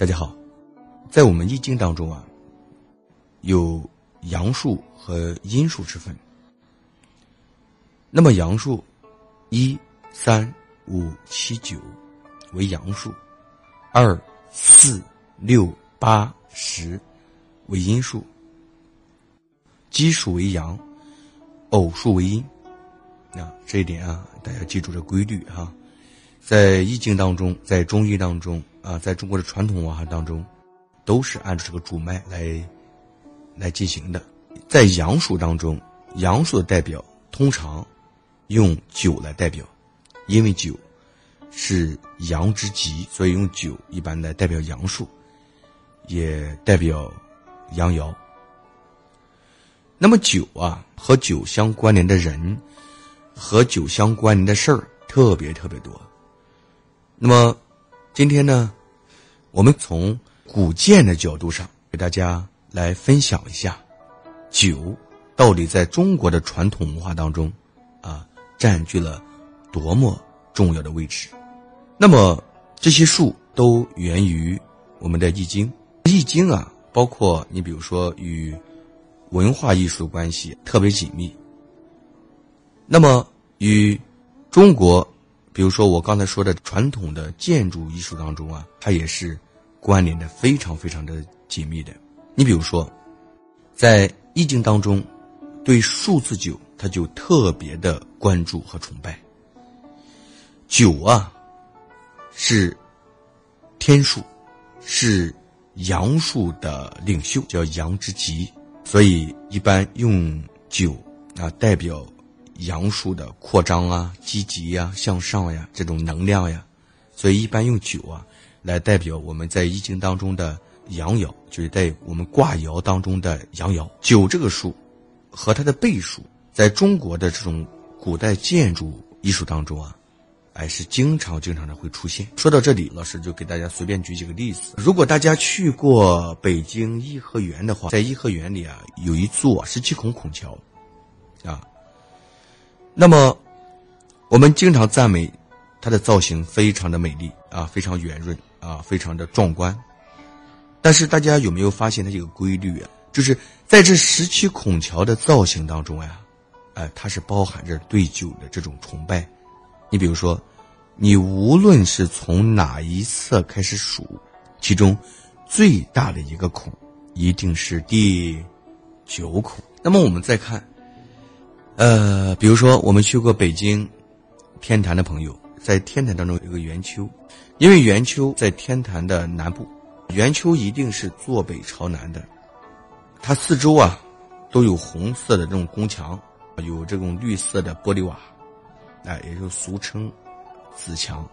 大家好，在我们易经当中啊，有阳数和阴数之分。那么阳数一、三、五、七、九为阳数，二、四、六、八、十为阴数，奇数为阳，偶数为阴。啊，这一点啊，大家记住这规律哈。在易经当中，在中医当中啊，在中国的传统文化当中，都是按照这个主脉来来进行的。在阳数当中，阳数的代表通常用九来代表，因为九是阳之极，所以用九一般来代表阳数，也代表阳爻。那么九啊，和九相关联的人，和九相关联的事儿特别特别多。那么，今天呢，我们从古建的角度上给大家来分享一下，酒到底在中国的传统文化当中，啊，占据了多么重要的位置。那么这些数都源于我们的易经。易经啊，包括你比如说与文化艺术的关系特别紧密。那么与中国。比如说，我刚才说的传统的建筑艺术当中啊，它也是关联的非常非常的紧密的。你比如说，在易经当中，对数字九，它就特别的关注和崇拜。九啊，是天数，是阳数的领袖，叫阳之极，所以一般用九啊代表。阳数的扩张啊、积极呀、向上呀，这种能量呀，所以一般用九啊来代表我们在易经当中的阳爻，就是在我们卦爻当中的阳爻。九这个数和它的倍数，在中国的这种古代建筑艺术当中啊，哎是经常经常的会出现。说到这里，老师就给大家随便举几个例子。如果大家去过北京颐和园的话，在颐和园里啊有一座十七孔孔桥，啊。那么，我们经常赞美它的造型非常的美丽啊，非常圆润啊，非常的壮观。但是大家有没有发现它有个规律啊？就是在这十七孔桥的造型当中呀，哎，它是包含着对酒的这种崇拜。你比如说，你无论是从哪一侧开始数，其中最大的一个孔一定是第九孔。那么我们再看。呃，比如说我们去过北京天坛的朋友，在天坛当中有个圆丘，因为圆丘在天坛的南部，圆丘一定是坐北朝南的，它四周啊都有红色的这种宫墙，有这种绿色的玻璃瓦，哎，也就俗称紫墙。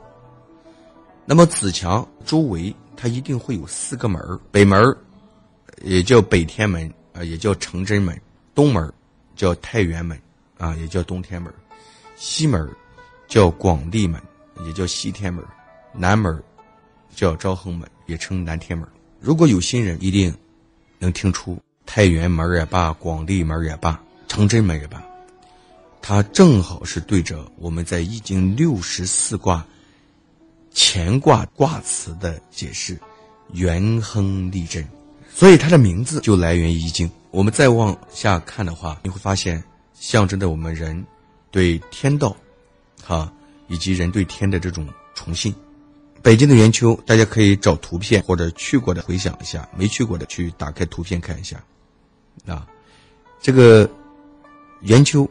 那么紫墙周围它一定会有四个门北门也叫北天门啊，也叫承真门，东门叫太原门。啊，也叫东天门，西门叫广利门，也叫西天门，南门叫昭恒门，也称南天门。如果有心人，一定能听出太原门也罢，广利门也罢，承真门也罢，它正好是对着我们在易经六十四卦乾卦卦辞的解释，元亨利贞，所以它的名字就来源于易经。我们再往下看的话，你会发现。象征着我们人对天道，哈，以及人对天的这种崇信。北京的圆丘，大家可以找图片或者去过的回想一下，没去过的去打开图片看一下。啊，这个圆丘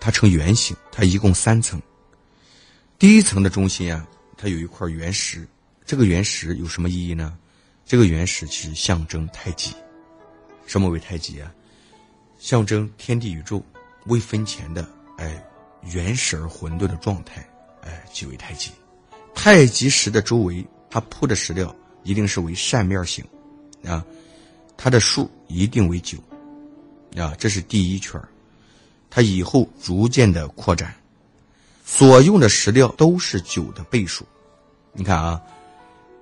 它呈圆形，它一共三层。第一层的中心啊，它有一块原石，这个原石有什么意义呢？这个原石其实象征太极。什么为太极啊？象征天地宇宙未分前的哎原始而混沌的状态，哎即为太极。太极石的周围，它铺的石料一定是为扇面形，啊，它的数一定为九，啊，这是第一圈它以后逐渐的扩展，所用的石料都是九的倍数。你看啊，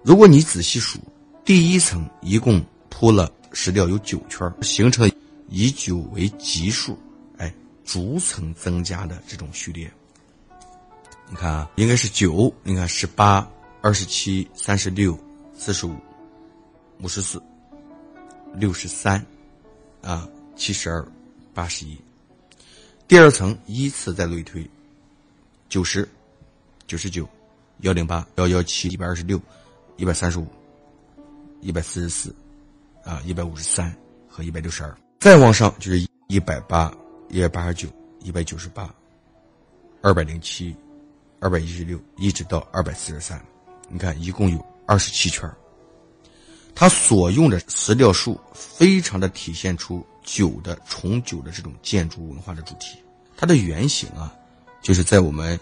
如果你仔细数，第一层一共铺了石料有九圈，形成。以九为基数，哎，逐层增加的这种序列。你看啊，应该是九，你看十八、二十七、三十六、四十五、五十四、六十三，啊，七十二、八十一。第二层依次再类推，九十、九十九、幺零八、幺幺七、一百二十六、一百三十五、一百四十四，啊，一百五十三和一百六十二。再往上就是一百八、一百八十九、一百九十八、二百零七、二百一十六，一直到二百四十三。你看，一共有二十七圈。它所用的石料树非常的体现出酒的重九的这种建筑文化的主题。它的原型啊，就是在我们，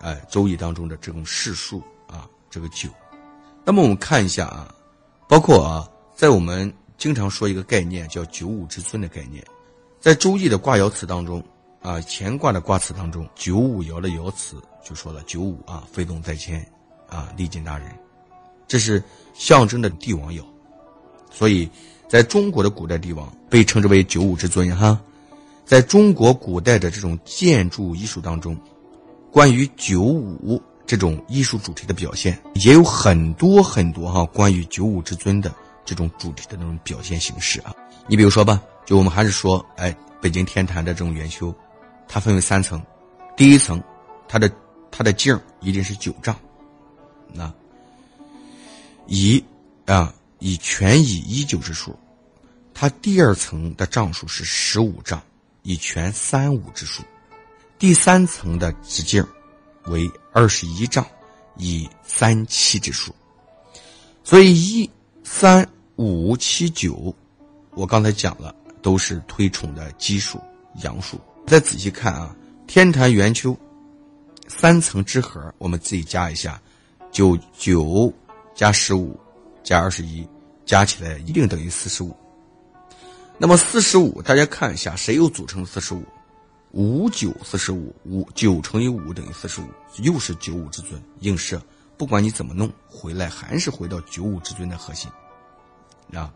哎《周易》当中的这种世数啊，这个九。那么我们看一下啊，包括啊，在我们经常说一个概念叫九五之尊的概念，在《周易》的卦爻辞当中啊，乾卦的卦辞当中，九五爻的爻辞就说了九五啊，飞龙在天啊，历尽大人。这是象征的帝王爻，所以在中国的古代帝王被称之为九五之尊哈。在中国古代的这种建筑艺术当中，关于九五这种艺术主题的表现也有很多很多哈。关于九五之尊的这种主题的那种表现形式啊，你比如说吧，就我们还是说，哎，北京天坛的这种圆丘，它分为三层，第一层，它的它的径一定是九丈，那。以啊以全以一九之数，它第二层的丈数是十五丈，以全三五之数，第三层的直径为二十一丈，以三七之数。所以一三五七九，我刚才讲了，都是推崇的奇数阳数。再仔细看啊，天坛圆丘三层之和，我们自己加一下，九九。加十五，加二十一，加起来一定等于四十五。那么四十五，大家看一下，谁又组成四十五？五九四十五，五九乘以五等于四十五，又是九五之尊映射。不管你怎么弄，回来还是回到九五之尊的核心啊。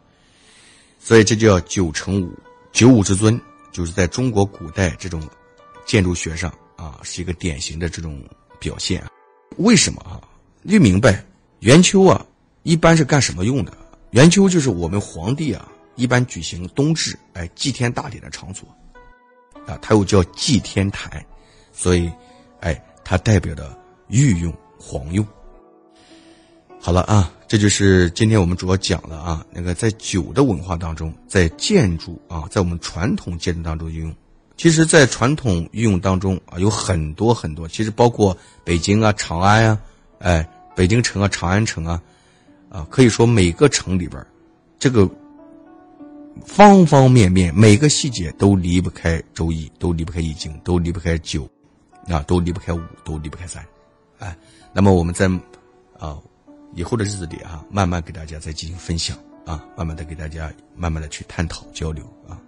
所以这就叫九乘五，九五之尊就是在中国古代这种建筑学上啊，是一个典型的这种表现。为什么啊？你明白？圆丘啊，一般是干什么用的？圆丘就是我们皇帝啊，一般举行冬至哎祭天大典的场所，啊，它又叫祭天台，所以，哎，它代表的御用、皇用。好了啊，这就是今天我们主要讲了啊，那个在酒的文化当中，在建筑啊，在我们传统建筑当中运用，其实，在传统运用当中啊，有很多很多，其实包括北京啊、长安呀，哎。北京城啊，长安城啊，啊，可以说每个城里边这个方方面面每个细节都离不开《周易》，都离不开《易经》，都离不开九，啊，都离不开五，都离不开三，哎，那么我们在啊以后的日子里啊，慢慢给大家再进行分享啊，慢慢的给大家慢慢的去探讨交流啊，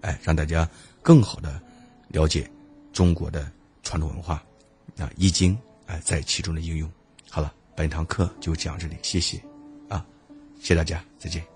哎，让大家更好的了解中国的传统文化啊，《易经》哎在其中的应用。好了，本堂课就讲这里，谢谢，啊，谢谢大家，再见。